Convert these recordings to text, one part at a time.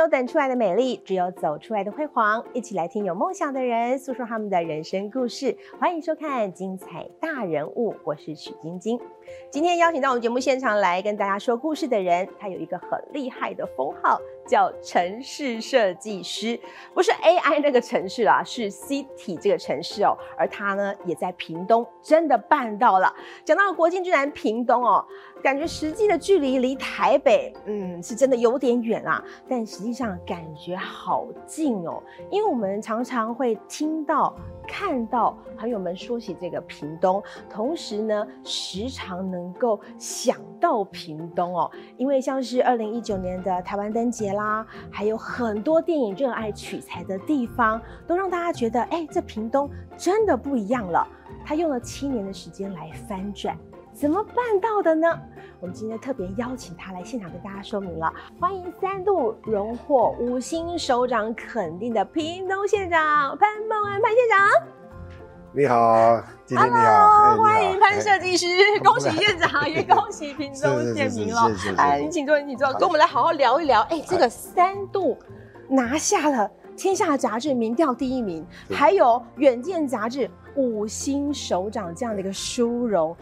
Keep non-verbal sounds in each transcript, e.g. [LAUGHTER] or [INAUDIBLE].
有等出来的美丽，只有走出来的辉煌。一起来听有梦想的人诉说他们的人生故事。欢迎收看《精彩大人物》，我是许晶晶。今天邀请到我们节目现场来跟大家说故事的人，他有一个很厉害的封号，叫城市设计师。不是 AI 那个城市啦，是 City 这个城市哦。而他呢，也在屏东真的办到了。讲到国境居然屏东哦，感觉实际的距离离台北，嗯，是真的有点远啊。但实际上感觉好近哦，因为我们常常会听到、看到朋友们说起这个屏东，同时呢，时常能够想到屏东哦，因为像是二零一九年的台湾灯节啦，还有很多电影热爱取材的地方，都让大家觉得，哎，这屏东真的不一样了。他用了七年的时间来翻转。怎么办到的呢？我们今天特别邀请他来现场跟大家说明了。欢迎三度荣获五星首长肯定的屏东县长潘孟安潘县长。你好，今天你好，欢迎潘设计师，恭喜县长，也 [LAUGHS] 恭喜屏东县民了。哎，你请坐，你请坐，跟我们来好好聊一聊。哎，这个三度拿下了天下杂志民调第一名，还有远见杂志五星首长这样的一个殊荣。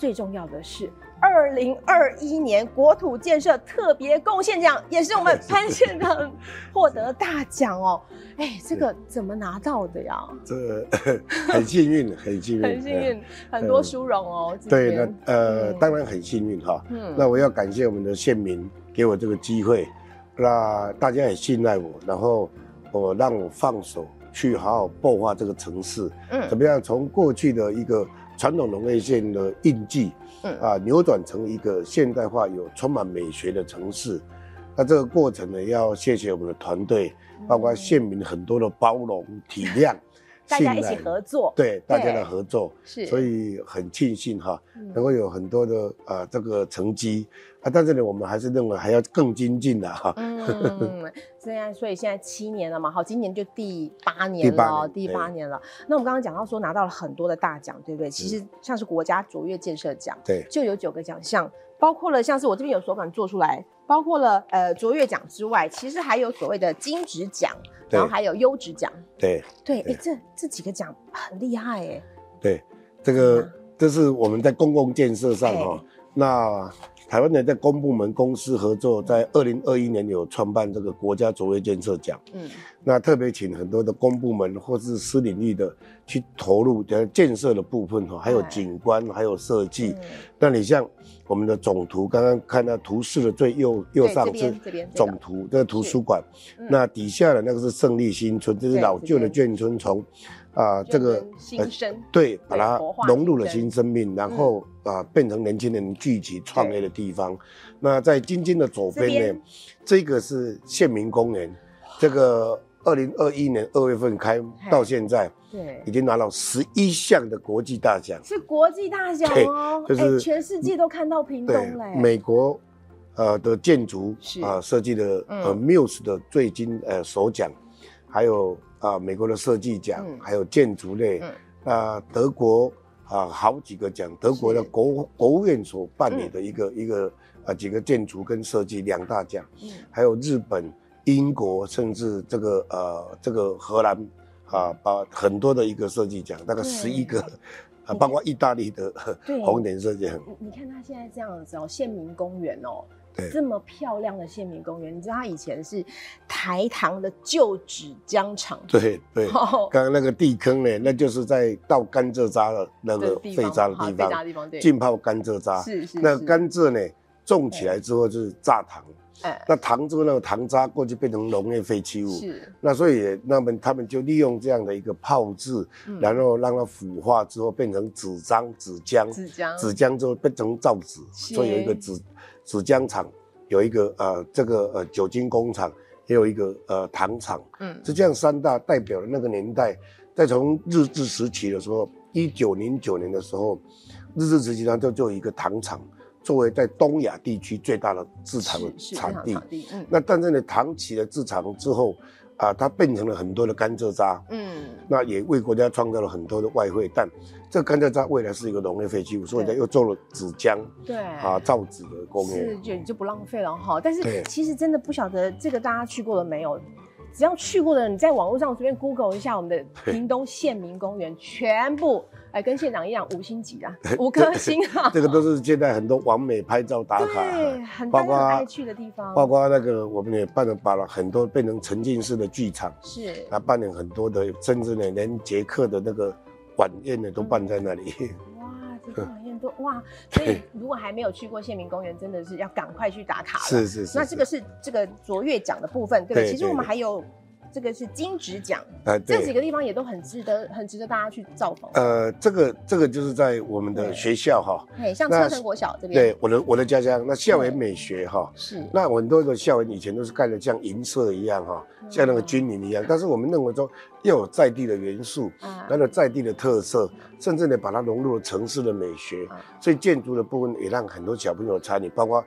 最重要的是，二零二一年国土建设特别贡献奖也是我们 [LAUGHS] 潘县长获得大奖哦。哎，这个怎么拿到的呀？这 [LAUGHS] 很幸运，很幸运，很幸运，很多殊荣哦。对，那呃，当然很幸运哈。嗯，那我要感谢我们的县民给我这个机会，那大家也信赖我，然后我让我放手去好好擘画这个城市。嗯，怎么样？从过去的一个。传统农业县的印记，嗯啊，扭转成一个现代化、有充满美学的城市。那这个过程呢，要谢谢我们的团队，包括县民很多的包容、体谅。大家一起合作，对大家的合作，是，所以很庆幸哈，能够有很多的呃这个成绩。啊，但是呢，我们还是认为还要更精进的哈。嗯，[LAUGHS] 这样，所以现在七年了嘛，好，今年就第八年了，第八年了。那我们刚刚讲到说拿到了很多的大奖，对不对？其实像是国家卓越建设奖，对，就有九个奖项，包括了像是我这边有手感做出来，包括了呃卓越奖之外，其实还有所谓的金质奖。然后还有优质奖，对对，哎，这这几个奖很厉害哎。对，这个这是我们在公共建设上哈，那台湾的在公部门公司合作，在二零二一年有创办这个国家卓越建设奖，嗯，那特别请很多的公部门或是私领域的去投入的建设的部分哈，还有景观，还有设计。那你像我们的总图，刚刚看到图示的最右右上是总图，这个图书馆。那底下的那个是胜利新村，这是老旧的眷村，从啊这个新生对，把它融入了新生命，然后啊变成年轻人聚集创业的地方。那在京津的左边呢，这个是县民公园，这个。二零二一年二月份开到现在，对，已经拿到十一项的国际大奖，是国际大奖哦，就是全世界都看到屏东嘞。美国，呃的建筑啊设计的呃 Muse 的最金呃首奖，还有啊美国的设计奖，还有建筑类，啊德国啊好几个奖，德国的国国务院所办理的一个一个啊几个建筑跟设计两大奖，还有日本。英国甚至这个呃，这个荷兰啊，把很多的一个设计奖，大概十一个，啊，包括意大利的红点设计。你你看他现在这样子哦，县民公园哦，这么漂亮的县民公园，你知道它以前是台糖的旧址浆厂。对对，刚刚那个地坑呢，那就是在倒甘蔗渣的那个废渣的地方，地方浸泡甘蔗渣。是是。那甘蔗呢，种起来之后就是榨糖。那糖之后那个糖渣过去变成农业废弃物，是。那所以那么他们就利用这样的一个泡制，然后让它腐化之后变成纸张、纸浆，纸浆，纸浆之后变成造纸，所以有一个纸纸浆厂，有一个呃这个呃酒精工厂，也有一个呃糖厂，嗯，是这样三大代表的那个年代。在从日治时期的时候，一九零九年的时候，日治时期呢就就有一个糖厂。作为在东亚地区最大的制糖的产地嗯，那但是呢，糖起了制糖之后，啊，它变成了很多的甘蔗渣，嗯，那也为国家创造了很多的外汇。但这甘蔗渣未来是一个农业废弃物，所以它又做了纸浆，对，啊，造纸的工业，是就就不浪费了哈。但是其实真的不晓得这个大家去过了没有？只要去过的，你在网络上随便 Google 一下我们的屏东县民公园，全部哎跟县长一样五星级啊，[LAUGHS] 五颗星啊。这个都是现在很多完美拍照打卡，对，很多人爱去的地方。包括那个我们也办了，把了很多变成沉浸式的剧场，是，啊，办了很多的，甚至呢连捷克的那个晚宴呢都办在那里。晚宴多哇！所以如果还没有去过县民公园，真的是要赶快去打卡了。是是是。那这个是这个卓越奖的部分，对不对？其实我们还有这个是金质奖，呃，这几个地方也都很值得，很值得大家去造访。呃，这个这个就是在我们的学校哈，对，像车城国小这边，对，我的我的家乡，那校园美学哈，是，那很多的校园以前都是盖的像银色一样哈。像那个军营一样，但是我们认为说要有在地的元素，那个在地的特色，甚至呢把它融入了城市的美学，所以建筑的部分也让很多小朋友参与，包括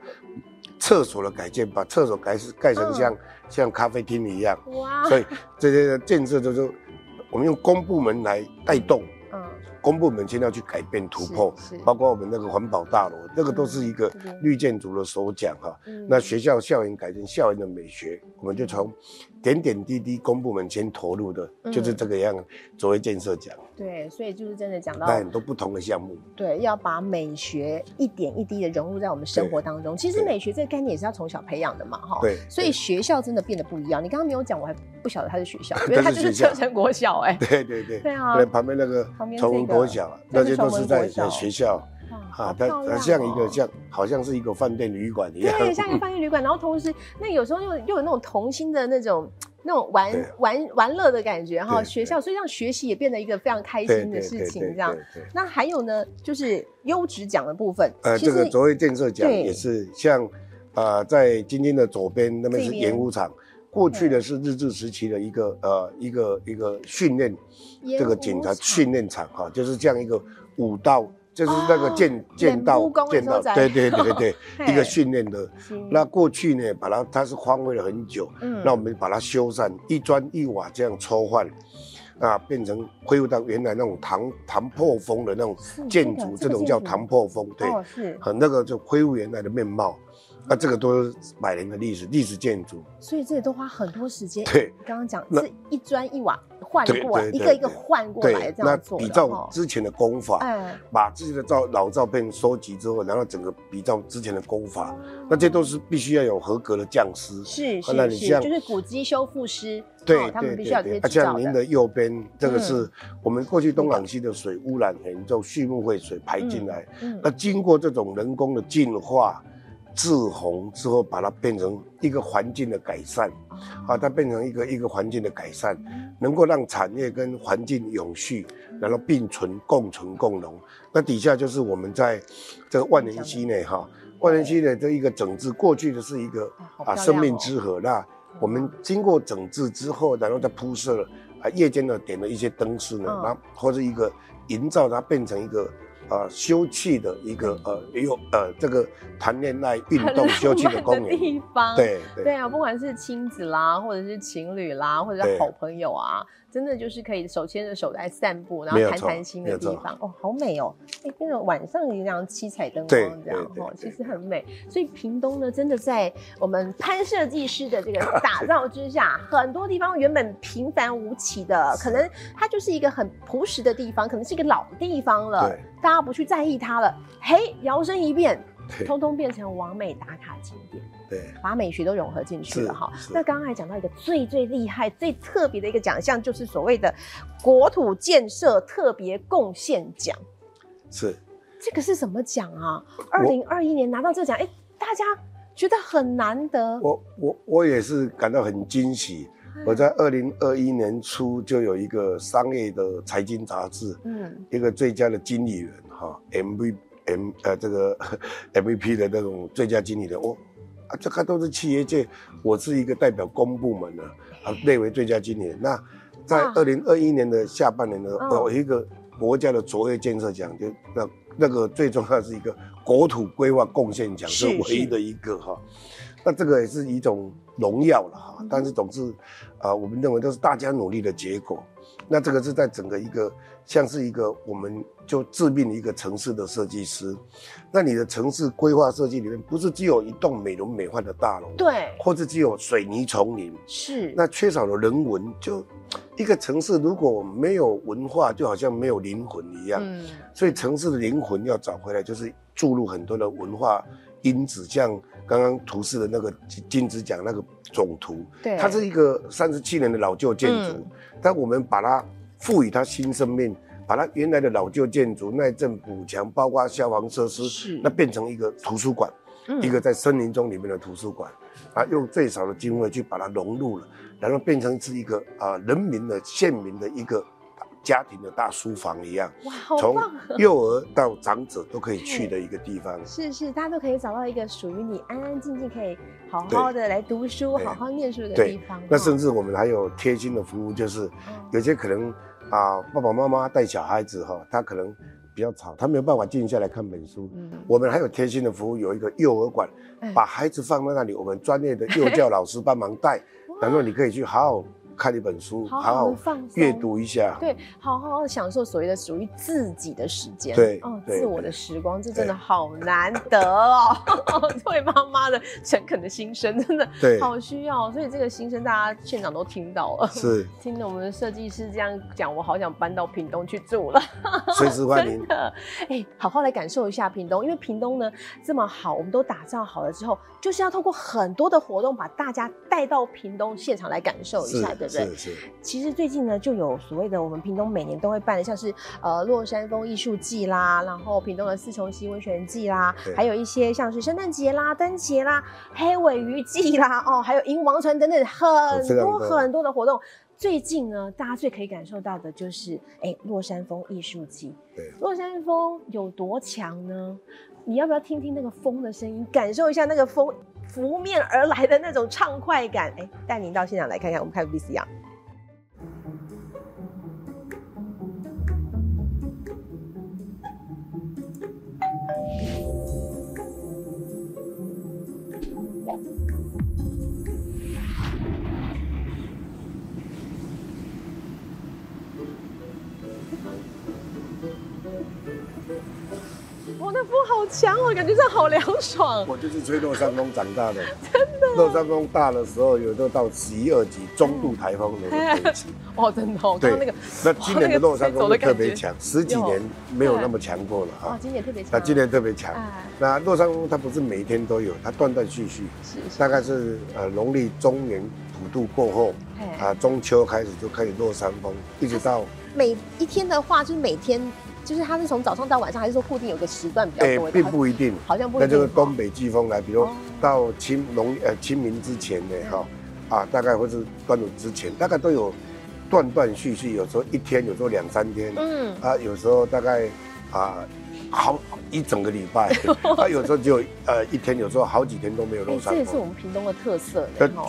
厕所的改建，把厕所改盖成像像咖啡厅一样，哇！所以这些建设就是我们用公部门来带动。公部门先要去改变突破，包括我们那个环保大楼，那个都是一个绿建筑的首奖哈。那学校校园改成，校园的美学，我们就从点点滴滴公部门先投入的，就是这个样作为建设奖。对，所以就是真的讲到很多不同的项目。对，要把美学一点一滴的融入在我们生活当中。其实美学这个概念也是要从小培养的嘛，哈。对。所以学校真的变得不一样。你刚刚没有讲，我还不晓得它是学校，[LAUGHS] 因为它就是车城国小哎。对对对。对啊。旁边那个崇文国小，那些都是在在学校。啊，它它像一个像，好像是一个饭店旅馆一样。对，像一个饭店旅馆，然后同时，那有时候又又有那种童心的那种那种玩玩玩乐的感觉哈。学校，所以让学习也变得一个非常开心的事情，这样。那还有呢，就是优质奖的部分。呃，这个卓越建设奖也是像，呃，在今天的左边那边是演武场，过去的是日治时期的一个呃一个一个训练，这个警察训练场哈，就是这样一个武道。就是那个剑剑道剑道，对对对对，[LAUGHS] 一个训练的。那过去呢，把它它是荒废了很久，那我们把它修缮，一砖一瓦这样抽换，啊，变成恢复到原来那种唐唐破风的那种建筑，这种叫唐破风，对，是，很那个就恢复原来的面貌。那这个都是百年的历史，历史建筑，所以这里都花很多时间。[LAUGHS] 对，刚刚讲是一砖一瓦换过来，一个一个换过来这样做那比照之前的工法，把自己的照老照片收集之后，然后整个比照之前的工法，那这都是必须要有合格的匠师。是是是，就是古迹修复师。对，他们必须要这些像您的右边这个是我们过去东港溪的水污染很严重，畜牧会水排进来，那经过这种人工的净化。治洪之后，把它变成一个环境的改善，啊，它变成一个一个环境的改善，能够让产业跟环境永续，然后并存共存共荣。那底下就是我们在这个万年溪内哈，万年溪的这一个整治，过去的是一个啊生命之河，那我们经过整治之后，然后再铺设了啊夜间呢点了一些灯饰呢，那或者一个营造它变成一个。呃，休憩的一个呃，有呃，这个谈恋爱、运动、休憩的公园。地方，对对。啊，不管是亲子啦，或者是情侣啦，或者是好朋友啊。真的就是可以手牵着手来散步，然后谈谈心的地方哦，好美哦！哎，那种晚上一样七彩灯光这样哈，其实很美。所以屏东呢，真的在我们潘设计师的这个 [LAUGHS] 打造之下，很多地方原本平凡无奇的，可能它就是一个很朴实的地方，可能是一个老地方了，大家不去在意它了。嘿，摇身一变，通通变成完美打卡景点。对，把美学都融合进去了哈。那刚刚还讲到一个最最厉害、最特别的一个奖项，就是所谓的国土建设特别贡献奖。是，这个是什么奖啊？二零二一年拿到这个奖，哎，大家觉得很难得。我我我也是感到很惊喜。我在二零二一年初就有一个商业的财经杂志，嗯，一个最佳的经理人哈，M V M 呃这个 [LAUGHS] M V P 的那种最佳经理人，我。啊，这个都是企业界，我是一个代表公部门的，啊，列为最佳经理。那在二零二一年的下半年呢，有一个国家的卓越建设奖，就那那个最重要是一个国土规划贡献奖，是唯一的一个哈。那这个也是一种荣耀了哈。但是总之，啊，我们认为都是大家努力的结果。那这个是在整个一个像是一个我们就致命一个城市的设计师。那你的城市规划设计里面，不是只有一栋美轮美奂的大楼，对，或者只有水泥丛林，是。那缺少了人文，就一个城市如果没有文化，就好像没有灵魂一样。嗯。所以城市的灵魂要找回来，就是注入很多的文化因子，像刚刚图示的那个金子讲那个总图，对，它是一个三十七年的老旧建筑，但我们把它赋予它新生命。把它原来的老旧建筑耐震补强，包括消防设施，是。那变成一个图书馆，一个在森林中里面的图书馆，啊，用最少的经费去把它融入了，然后变成是一个啊人民的县民的一个家庭的大书房一样，哇，好从幼儿到长者都可以去的一个地方，是是，大家都可以找到一个属于你安安静静可以好好的来读书、好好念书的地方。那甚至我们还有贴心的服务，就是有些可能。啊，爸爸妈妈带小孩子哈，他可能比较吵，他没有办法静下来看本书。嗯，我们还有贴心的服务，有一个幼儿馆，把孩子放在那里，我们专业的幼教老师帮忙带，然后你可以去好好。看一本书，好好放阅读一下，对，好好享受所谓的属于自己的时间，对，哦，自我的时光，这真的好难得哦。[LAUGHS] 作为妈妈的诚恳的心声，真的对，好需要。所以这个心声，大家现场都听到了，是 [LAUGHS] 听着我们的设计师这样讲，我好想搬到屏东去住了。[LAUGHS] 随时欢迎。真的，哎，好好来感受一下屏东，因为屏东呢这么好，我们都打造好了之后，就是要通过很多的活动，把大家带到屏东现场来感受一下。是是，其实最近呢，就有所谓的我们屏东每年都会办的，像是呃落山风艺术季啦，然后屏东的四重溪温泉季啦，还有一些像是圣诞节啦、灯节啦、黑尾鱼季啦，哦，还有迎王船等等很多很多的活动。最近呢，大家最可以感受到的就是哎落山风艺术季。对，落山风有多强呢？你要不要听听那个风的声音，感受一下那个风？拂面而来的那种畅快感，哎，带您到现场来看看，我们看 VCR。风好强哦，感觉这好凉爽。我就是吹落山风长大的，[LAUGHS] 真的。落山风大的时候，有时候到十一二级中度台风的等级。哦，真的。哦。对，那个。那今年的落山风特别强，十几年没有那么强过了啊。今年特别强。那今年特别强。那落山风它不是每一天都有，它断断续续。是。大概是呃农历中年普渡过后，啊中秋开始就开始落山风，一直到每一天的话，就是每天。就是它是从早上到晚上，还是说固定有个时段比较多？并不一定，好像不。那就是东北季风来，比如到清农呃清明之前呢，哈啊，大概或是端午之前，大概都有断断续续，有时候一天，有时候两三天，嗯啊，有时候大概啊好一整个礼拜，[LAUGHS] 啊，有时候就呃一天，有时候好几天都没有落山风。这也是我们屏东的特色。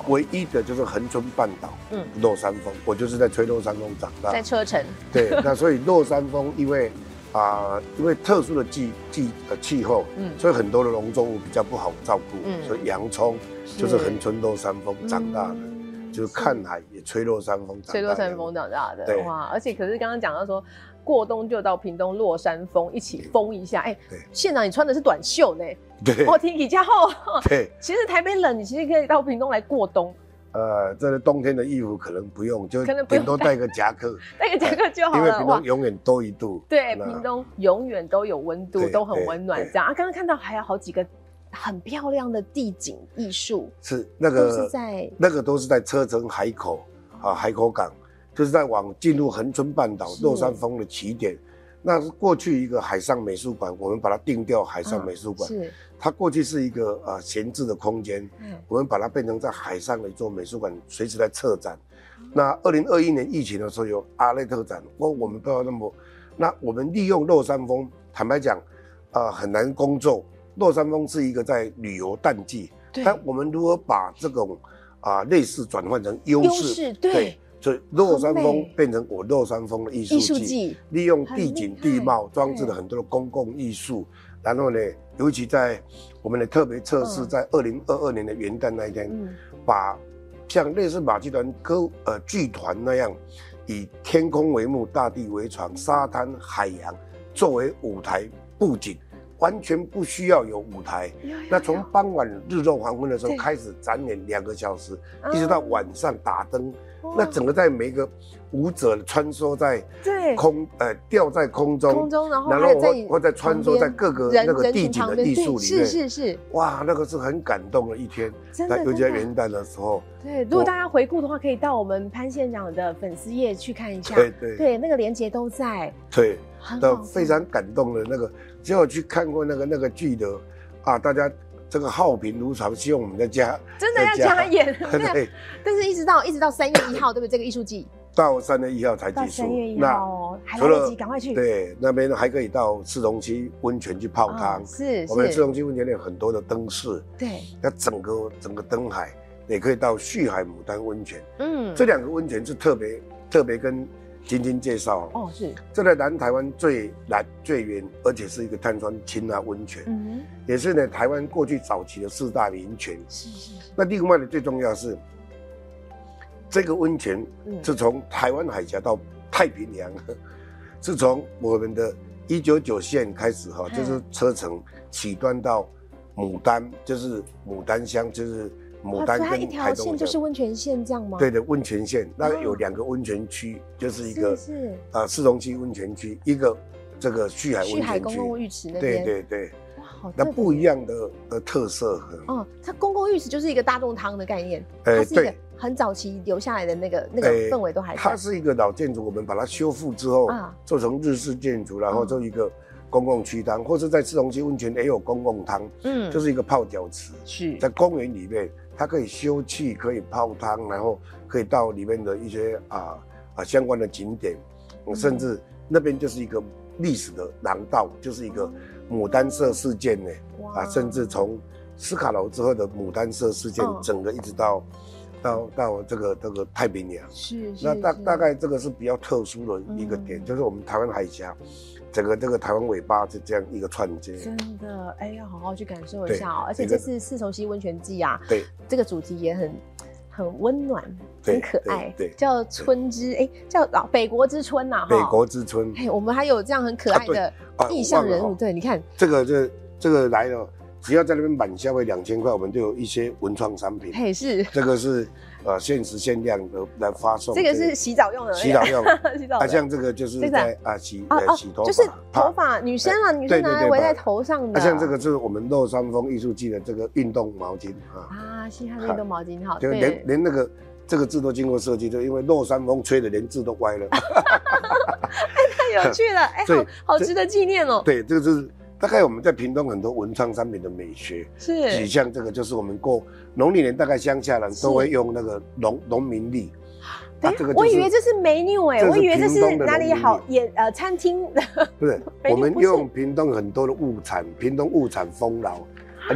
唯一的就是恒春半岛，嗯，落山风，我就是在吹落山风长大。在车城。对，那所以落山风因为。啊，因为特殊的季季呃气候，嗯，所以很多的农作物比较不好照顾，嗯，所以洋葱就是横春落山风长大的，就是看海也吹落山风，吹落山风长大的，对。哇！而且可是刚刚讲到说过冬就到屏东落山风一起疯一下，哎，对，县长你穿的是短袖呢，对，我，天气加厚，对，其实台北冷，你其实可以到屏东来过冬。呃，这个冬天的衣服可能不用，就顶多带个夹克，[LAUGHS] 带个夹克就好了。因为屏东永远多一度，对，屏东永远都有温度，都很温暖。这样啊，刚刚看到还有好几个很漂亮的地景艺术，是那个是在那个都是在车城海口啊，海口港，就是在往进入恒春半岛落山峰的起点。那是过去一个海上美术馆，我们把它定掉海上美术馆。是。它过去是一个呃闲置的空间，嗯，我们把它变成在海上的一座美术馆，随时在策展。那二零二一年疫情的时候有阿雷特展，我我们不要那么，那我们利用落山风，坦白讲，呃很难工作。落山风是一个在旅游淡季，但我们如何把这种啊类似转换成优势？对，所以落山峰变成我落山峰的艺术季，利用地景地貌装置了很多的公共艺术。然后呢，尤其在我们的特别测试，在二零二二年的元旦那一天，把像类似马戏团歌呃剧团那样，以天空为幕，大地为床，沙滩海洋作为舞台布景。完全不需要有舞台，那从傍晚日落黄昏的时候开始展演两个小时，一直到晚上打灯，那整个在每个舞者穿梭在空呃吊在空中，空中然后或或在穿梭在各个那个地景的艺术里面，是是是，哇，那个是很感动的一天，真的，尤其在元旦的时候。对，如果大家回顾的话，可以到我们潘县长的粉丝页去看一下，对对。对，那个连接都在，对，的非常感动的那个。只有去看过那个那个剧的啊，大家这个好评如潮，希望我们在家 [LAUGHS] 真的要加演。对，但是一直到一直到三月一号，对不对？这个艺术季到三月一号才结束。三月一号，还来得及，赶快去。对，那边还可以到四龙溪温泉去泡汤。是，我们四龙溪温泉有很多的灯饰。对，那整个整个灯海，也可以到旭海牡丹温泉。嗯，这两个温泉是特别特别跟。晶晶介绍哦，是这在南台湾最南最远，而且是一个碳酸氢钠温泉，嗯，也是呢台湾过去早期的四大名泉。是是是。那另外呢最重要是，这个温泉是从台湾海峡到太平洋，[LAUGHS] 是从我们的一九九线开始哈，就是车程起端到牡丹，就是牡丹乡，就是。牡丹跟一条线就是温泉线这样吗？对的，温泉线那有两个温泉区，就是一个是啊市中区温泉区，一个这个旭海旭海公共浴池那边。对对对，那不一样的的特色。哦，它公共浴池就是一个大众汤的概念，它是一个很早期留下来的那个那个氛围都还。它是一个老建筑，我们把它修复之后啊，做成日式建筑，然后做一个公共区汤，或者在市中区温泉也有公共汤，嗯，就是一个泡脚池，是在公园里面。它可以休憩，可以泡汤，然后可以到里面的一些啊啊相关的景点，甚至那边就是一个历史的廊道，就是一个牡丹社事件呢啊，甚至从斯卡罗之后的牡丹社事件，整个一直到到到这个这个太平洋，是那大大概这个是比较特殊的一个点，就是我们台湾海峡。整个这个台湾尾巴是这样一个串接，真的，哎，要好好去感受一下哦。而且这次四重溪温泉季啊，对，这个主题也很很温暖，很可爱，对，叫春之，哎，叫老北国之春呐，北国之春。哎，我们还有这样很可爱的意象人物，对，你看这个这这个来了，只要在那边满消费两千块，我们就有一些文创产品。嘿，是这个是。呃，限时限量的来发送。这个是洗澡用的。洗澡用。[LAUGHS] 洗澡。啊，像这个就是在啊洗呃洗头发。就是头发，女生啊，女生拿来围在头上的。啊，像这个是我们乐山峰艺术季的这个运动毛巾啊。啊，嘻哈运动毛巾好。就连连那个这个字都经过设计，就因为乐山风吹的连字都歪了。[LAUGHS] 太有趣了，哎，好好值得纪念哦。对，这个是。大概我们在屏东很多文创商品的美学，是，像这个就是我们过农历年，大概乡下人都会用那个农农民历。哎，我以为这是 menu 哎，我以为这是哪里好也呃餐厅。[LAUGHS] 不是，我们用屏东很多的物产，屏东物产丰饶，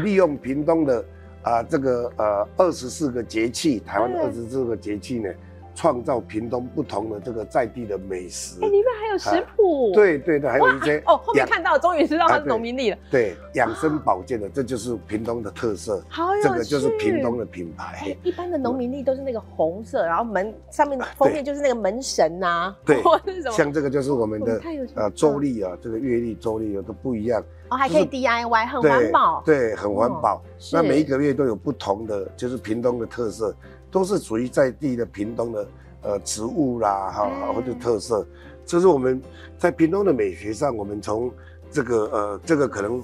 利用屏东的啊这个呃二十四个节气，台湾的二十四个节气呢。创造屏东不同的这个在地的美食，哎，里面还有食谱，对对对，还有一些哦，后面看到终于知道它是农民力了，对，养生保健的，这就是屏东的特色，好有这个就是屏东的品牌。一般的农民力都是那个红色，然后门上面封面就是那个门神呐，对，[LAUGHS] 像这个就是我们的呃周历啊，这个月历、周历都不一样，哦，还可以 DIY，很环保，对，很环保。那每一个月都有不同的，就是屏东的特色。都是属于在地的屏东的呃植物啦，哈或者特色，这是我们在屏东的美学上，我们从这个呃这个可能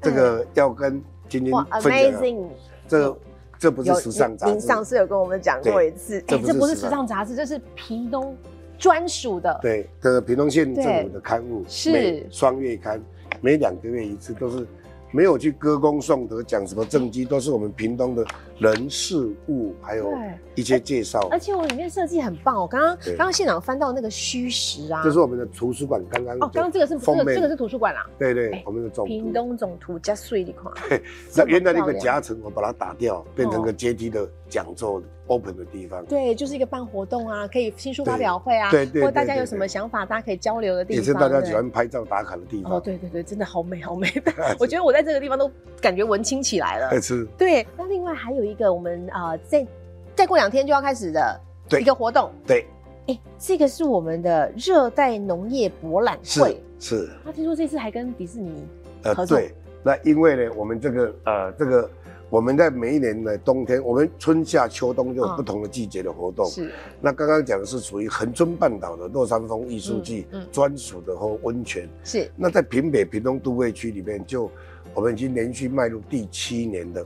这个要跟今天分享，这这不是时尚杂志，您上次有跟我们讲过一次，哎，这不是时尚杂志，这是屏东专属的，对，这个屏东县政府的刊物是。双月刊，每两个月一次，都是。没有去歌功颂德，讲什么政绩，都是我们屏东的人事物，还有一些介绍。而且我里面设计很棒，我刚刚刚刚现场翻到那个虚实啊，这是我们的图书馆，刚刚哦，刚刚这个是这个这个是图书馆啦，对对，我们的总屏东总图加碎一块，[LAUGHS] 那原来那个夹层我把它打掉，变成个阶梯的讲座 open 的地方。对，就是一个办活动啊，可以新书发表会啊，对对，或大家有什么想法，大家可以交流的地方。也是大家喜欢拍照打卡的地方。哦，对对对，真的好美好美。[LAUGHS] 我觉得我在这个地方都感觉文青起来了。是。对，那另外还有一个，我们啊，在再过两天就要开始的一个活动。对。哎，这个是我们的热带农业博览会。是。那听说这次还跟迪士尼合作。对。那因为呢，我们这个呃，这个我们在每一年的冬天，我们春夏秋冬就有不同的季节的活动。是。那刚刚讲的是属于恒春半岛的落山风艺术季专属的和温泉。是。那在平北平东都会区里面，就我们已经连续迈入第七年的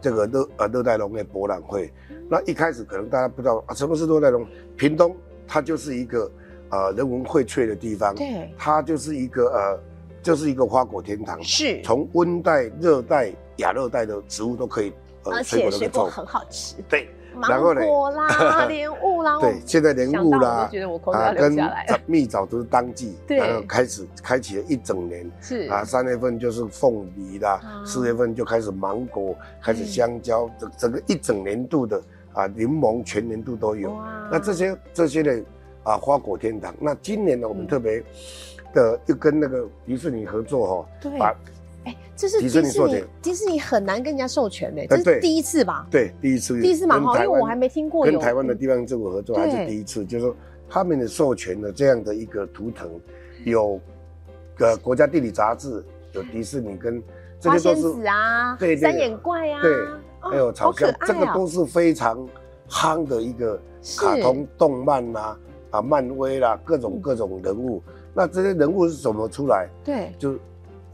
这个热呃热带农业博览会。那一开始可能大家不知道啊，什么是热带龙？屏东它就是一个呃人文荟萃的地方。对。它就是一个呃。就是一个花果天堂，是从温带、热带、亚热带的植物都可以，而且水果很好吃。对，芒果啦、[LAUGHS] 莲雾啦，对，现在莲雾啦，觉得我口水要流下来。蜜枣都是当季，然后开始开启了一整年。是啊，三月份就是凤梨啦，四月份就开始芒果，开始香蕉，整整个一整年度的啊，柠檬全年度都有。那这些这些呢啊，花果天堂。那今年呢，我们特别。的又跟那个迪士尼合作哈，对，哎，这是迪士尼迪士尼很难跟人家授权的，这是第一次吧？对，第一次，第一次蛮好，因为我还没听过跟台湾的地方政府合作还是第一次，就是说他们的授权的这样的一个图腾，有呃国家地理杂志，有迪士尼跟花仙子啊，对，三眼怪啊，对，还有草香，这个都是非常夯的一个卡通动漫呐，啊，漫威啦，各种各种人物。那这些人物是怎么出来？对，就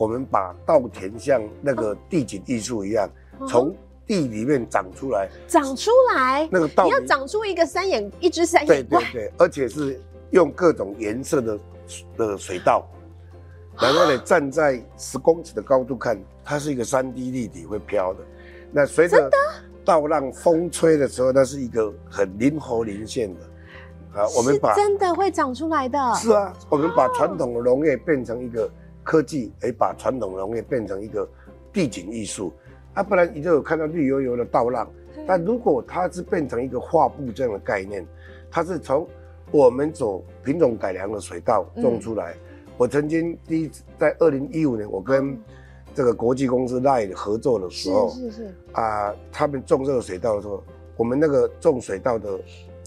我们把稻田像那个地景艺术一样，从地里面长出来，长出来。那个稻你要长出一个三眼，一只三眼怪，对对对，而且是用各种颜色的的水稻，然后呢，站在十公尺的高度看，它是一个三 D 立体会飘的。那随着稻浪风吹的时候，那是一个很灵活灵现的。啊，我们把真的会长出来的。是啊，我们把传统的农业变成一个科技，哎，把传统农业变成一个地景艺术。啊，不然你就有看到绿油油的稻浪。但如果它是变成一个画布这样的概念，它是从我们走品种改良的水稻种出来。我曾经第一次在二零一五年，我跟这个国际公司赖合作的时候，是是是啊，他们种这个水稻的时候，我们那个种水稻的。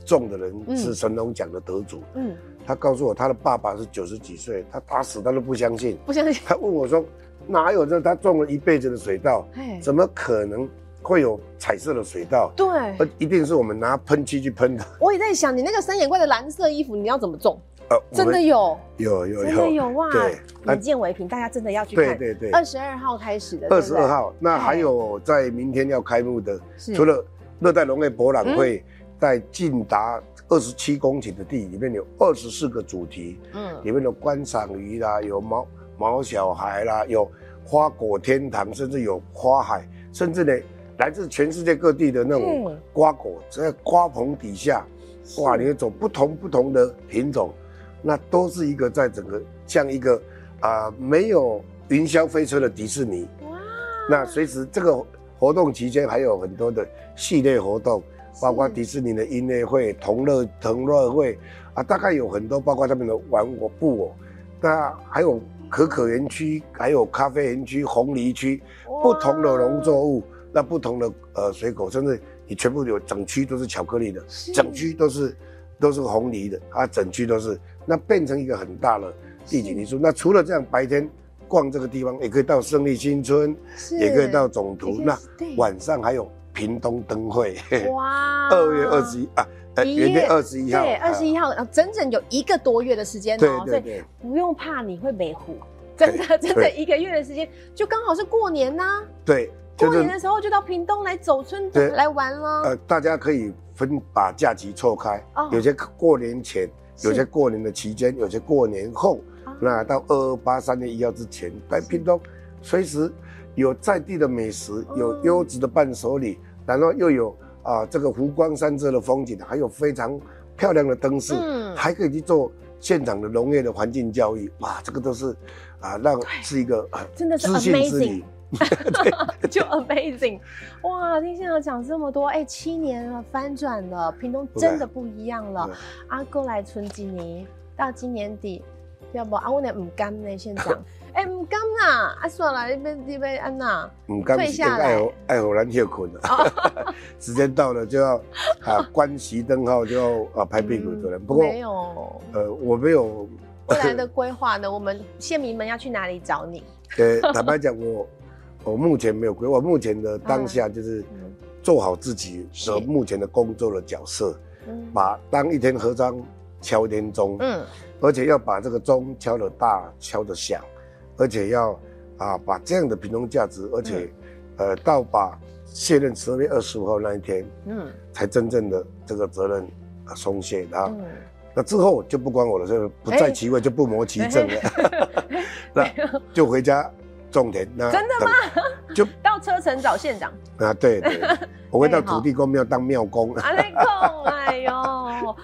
种的人是神农奖的得主。嗯，他告诉我，他的爸爸是九十几岁，他打死他都不相信。不相信。他问我说：“哪有这？他种了一辈子的水稻，怎么可能会有彩色的水稻？对，一定是我们拿喷漆去喷的。”我也在想，你那个三眼怪的蓝色衣服，你要怎么种？呃，真的有，有有有，真的有哇！对，眼见为凭，大家真的要去看。对对对。二十二号开始的。二十二号，那还有在明天要开幕的，除了热带农业博览会，在晋达。二十七公顷的地里面有二十四个主题，嗯，里面有观赏鱼啦，有毛毛小孩啦，有花果天堂，甚至有花海，甚至呢，来自全世界各地的那种瓜果，在瓜棚底下，哇，你走不同不同的品种，那都是一个在整个像一个啊没有云霄飞车的迪士尼，哇，那随时这个活动期间还有很多的系列活动。包括迪士尼的音乐会、同乐同乐会啊，大概有很多，包括他们的玩我布偶，那还有可可园区，还有咖啡园区、红梨区，不同的农作物，那不同的呃水果，甚至你全部有整区都是巧克力的，整区都是都是红梨的啊，整区都是，那变成一个很大的地景艺术。那除了这样，白天逛这个地方，也可以到胜利新村，也可以到总图，那晚上还有。屏东灯会。哇，二月二十一啊，元月二十一号，对，二十一号，整整有一个多月的时间哦，所以不用怕你会美糊，真的真的一个月的时间，就刚好是过年呐，对，过年的时候就到屏东来走春来玩了，呃，大家可以分把假期错开，有些过年前，有些过年的期间，有些过年后，那到二二八三月一号之前，在屏东随时。有在地的美食，有优质的伴手礼，然后又有啊这个湖光山色的风景，还有非常漂亮的灯饰，嗯，还可以去做现场的农业的环境教育，哇，这个都是啊让是一个真的是 amazing，[LAUGHS] [LAUGHS] 就 amazing，哇！听现场讲这么多，哎，七年了，翻转了，屏东真的不一样了。阿哥来存几年，到今年底，要不阿我那唔甘呢？县长，[LAUGHS] 哎，唔甘啦，啊算了，你边你边安娜，唔甘是爱好爱好咱休困了，[LAUGHS] 时间到了就要啊 [LAUGHS] 关熄灯号就要啊拍屁股的人。不过没有，呃，我没有。[LAUGHS] 未来的规划呢？我们县民们要去哪里找你？呃，坦白讲，我我目前没有规划，目前的当下就是做好自己的目前的工作的角色，把当一天合章敲一天钟，嗯，而且要把这个钟敲得大，敲得响，而且要啊把这样的平东价值，而且呃到把卸任十二月二十五号那一天，嗯，才真正的这个责任啊松懈，然后。那之后就不关我的事，不在其位就不谋其政了，[LAUGHS] 那就回家种田。那真的吗？就 [LAUGHS] 到车城找县长啊？对对，我会到土地公庙当庙公。阿内公，哎呦，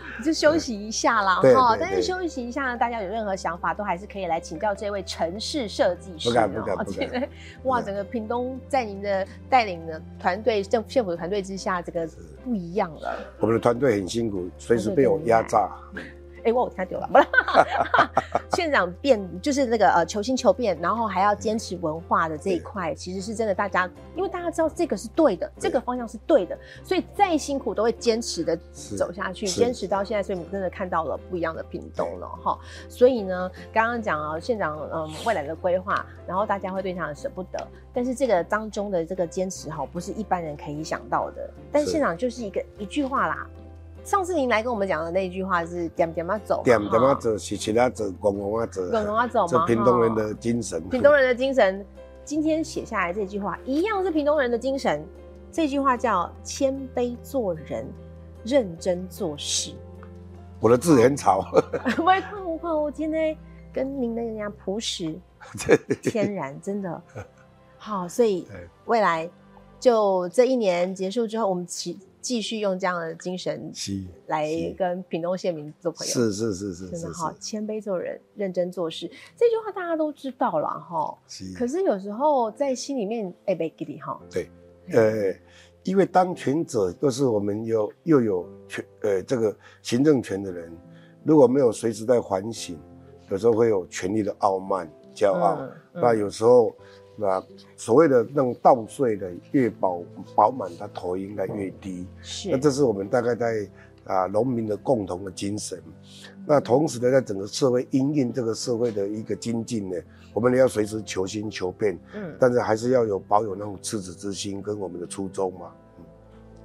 [LAUGHS] 就休息一下啦哈。但是休息一下呢，大家有任何想法都还是可以来请教这位城市设计师。不敢不敢不敢。[LAUGHS] [LAUGHS] 哇，整个屏东在您的带领的团队、政县府的团队之下，这个不一样了。我们的团队很辛苦，随时被我压榨。哎，我我听丢了，不啦，[LAUGHS] 县长变就是那个呃求新求变，然后还要坚持文化的这一块，其实是真的。大家因为大家知道这个是对的，这个方向是对的，所以再辛苦都会坚持的走下去，坚持到现在，所以我们真的看到了不一样的屏东了哈。所以呢，刚刚讲啊，县长嗯未来的规划，然后大家会对他舍不得，但是这个当中的这个坚持哈，不是一般人可以想到的。但县长就是一个一句话啦。上次您来跟我们讲的那一句话是“点点啊走”，点点啊走是其他走，公公啊走，公公啊走吗？屏东人的精神，屏东人的精神。今天写下来这句话，一样是屏东人的精神。这句话叫“谦卑做人，认真做事”。我的字很吵。[LAUGHS] 不会，不会，我今天跟您的一样朴实、[LAUGHS] 天然，真的 [LAUGHS] 好。所以未来就这一年结束之后，我们起。继续用这样的精神来跟屏东县民做朋友，是是是是，真的好谦卑做人，认真做事。这句话大家都知道了哈，可是有时候在心里面哎被给你哈。对，呃，因为当权者都是我们有又有权呃这个行政权的人，如果没有随时在反省，有时候会有权力的傲慢、骄傲，那有时候。那所谓的那种稻穗的越饱饱满，它头应该越低。是。那这是我们大概在啊农民的共同的精神。那同时呢，在整个社会因应这个社会的一个精进呢，我们也要随时求新求变。嗯。但是还是要有保有那种赤子之心跟我们的初衷嘛。嗯。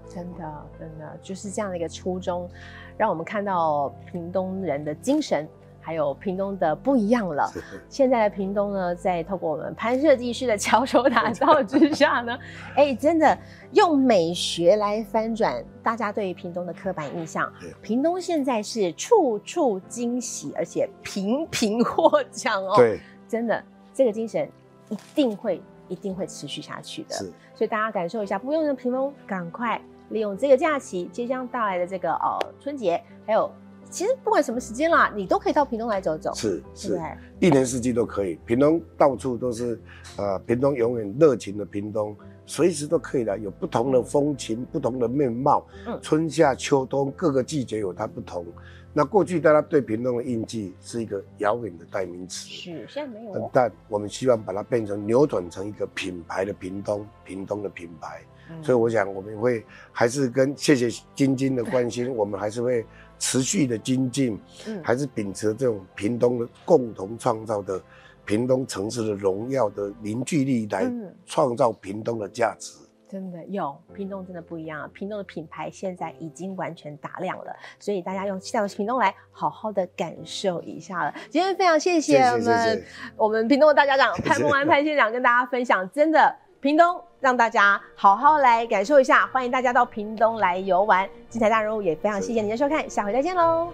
真的，真的就是这样的一个初衷，让我们看到屏东人的精神。还有屏东的不一样了。[LAUGHS] 现在的屏东呢，在透过我们潘设计师的巧手打 [LAUGHS] 造之下呢，哎，真的用美学来翻转大家对于屏东的刻板印象。屏东现在是处处惊喜，而且频频获奖哦。对，真的这个精神一定会一定会持续下去的。是，所以大家感受一下，不用的屏东，赶快利用这个假期即将到来的这个呃春节，还有。其实不管什么时间啦，你都可以到屏东来走走。是是，一年四季都可以。屏东到处都是，呃，屏东永远热情的屏东，随时都可以来，有不同的风情，不同的面貌。嗯，春夏秋冬各个季节有它不同。那过去大家对屏东的印记是一个遥远的代名词。是，现在没有。但我们希望把它变成扭转成一个品牌的屏东，屏东的品牌。所以我想我们会还是跟谢谢晶晶的关心，我们还是会。持续的精进，嗯，还是秉持这种屏东的共同创造的屏东城市的荣耀的凝聚力来创造屏东的价值。真的有屏东真的不一样，啊屏东的品牌现在已经完全打亮了，所以大家用到屏东来好好的感受一下了。今天非常谢谢我们我们屏东的大家长潘梦安潘县长跟大家分享，真的。屏东让大家好好来感受一下，欢迎大家到屏东来游玩。精彩大人物也非常谢谢您的收看，下回再见喽。